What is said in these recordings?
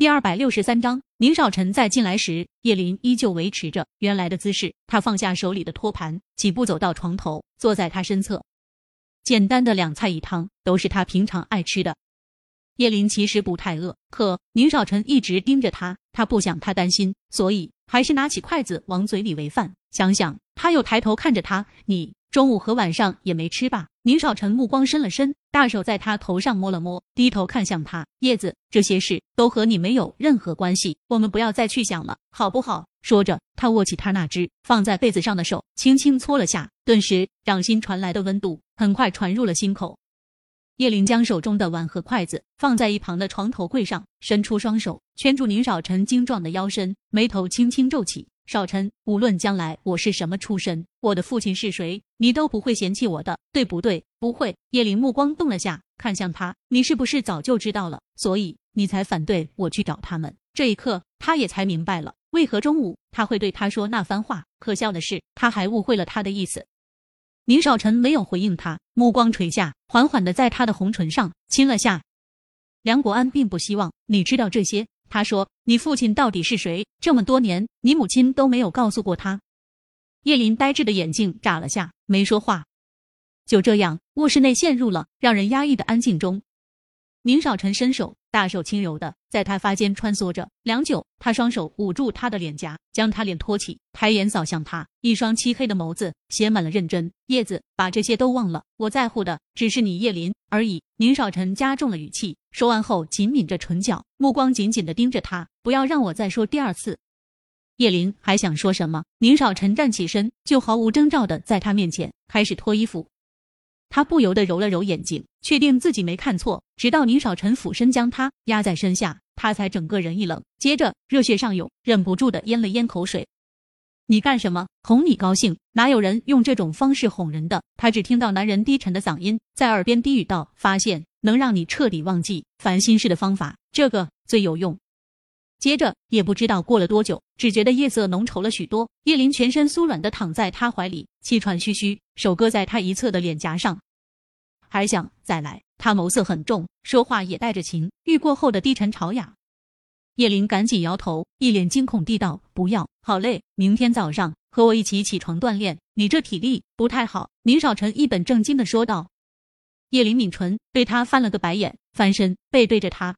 第二百六十三章，宁少臣在进来时，叶林依旧维持着原来的姿势。他放下手里的托盘，几步走到床头，坐在他身侧。简单的两菜一汤，都是他平常爱吃的。叶林其实不太饿，可宁少臣一直盯着他，他不想他担心，所以还是拿起筷子往嘴里喂饭。想想，他又抬头看着他，你。中午和晚上也没吃吧？宁少臣目光伸了伸，大手在他头上摸了摸，低头看向他。叶子，这些事都和你没有任何关系，我们不要再去想了，好不好？说着，他握起他那只放在被子上的手，轻轻搓了下，顿时掌心传来的温度很快传入了心口。叶林将手中的碗和筷子放在一旁的床头柜上，伸出双手圈住宁少臣精壮的腰身，眉头轻轻皱起。少臣，无论将来我是什么出身，我的父亲是谁，你都不会嫌弃我的，对不对？不会。叶灵目光动了下，看向他，你是不是早就知道了，所以你才反对我去找他们？这一刻，他也才明白了，为何中午他会对他说那番话。可笑的是，他还误会了他的意思。宁少臣没有回应他，目光垂下，缓缓的在他的红唇上亲了下。梁国安并不希望你知道这些。他说：“你父亲到底是谁？这么多年，你母亲都没有告诉过他。”叶林呆滞的眼睛眨了下，没说话。就这样，卧室内陷入了让人压抑的安静中。宁少臣伸手。大手轻柔的在他发间穿梭着，良久，他双手捂住他的脸颊，将他脸托起，抬眼扫向他，一双漆黑的眸子写满了认真。叶子，把这些都忘了，我在乎的只是你叶林而已。宁少臣加重了语气，说完后紧抿着唇角，目光紧紧的盯着他，不要让我再说第二次。叶林还想说什么，宁少臣站起身，就毫无征兆的在他面前开始脱衣服。他不由得揉了揉眼睛，确定自己没看错。直到宁少臣俯身将他压在身下，他才整个人一冷，接着热血上涌，忍不住的咽了咽口水。你干什么？哄你高兴？哪有人用这种方式哄人的？他只听到男人低沉的嗓音在耳边低语道：“发现能让你彻底忘记烦心事的方法，这个最有用。”接着也不知道过了多久，只觉得夜色浓稠了许多。叶林全身酥软的躺在他怀里，气喘吁吁，手搁在他一侧的脸颊上，还想再来。他眸色很重，说话也带着情欲过后的低沉潮哑。叶林赶紧摇头，一脸惊恐地道：“不要，好累，明天早上和我一起起床锻炼。你这体力不太好。”宁少臣一本正经的说道。叶林抿唇，对他翻了个白眼，翻身背对着他。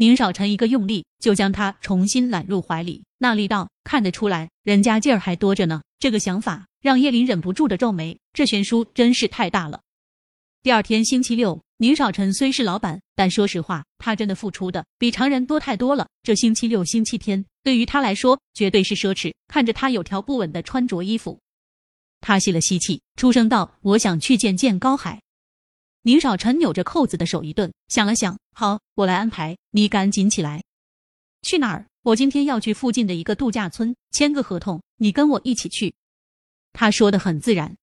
宁少臣一个用力，就将他重新揽入怀里，那力道看得出来，人家劲儿还多着呢。这个想法让叶林忍不住的皱眉，这悬殊真是太大了。第二天星期六，宁少臣虽是老板，但说实话，他真的付出的比常人多太多了。这星期六、星期天对于他来说绝对是奢侈。看着他有条不紊的穿着衣服，他吸了吸气，出声道：“我想去见见高海。”宁少臣扭着扣子的手一顿，想了想，好，我来安排。你赶紧起来，去哪儿？我今天要去附近的一个度假村签个合同，你跟我一起去。他说的很自然，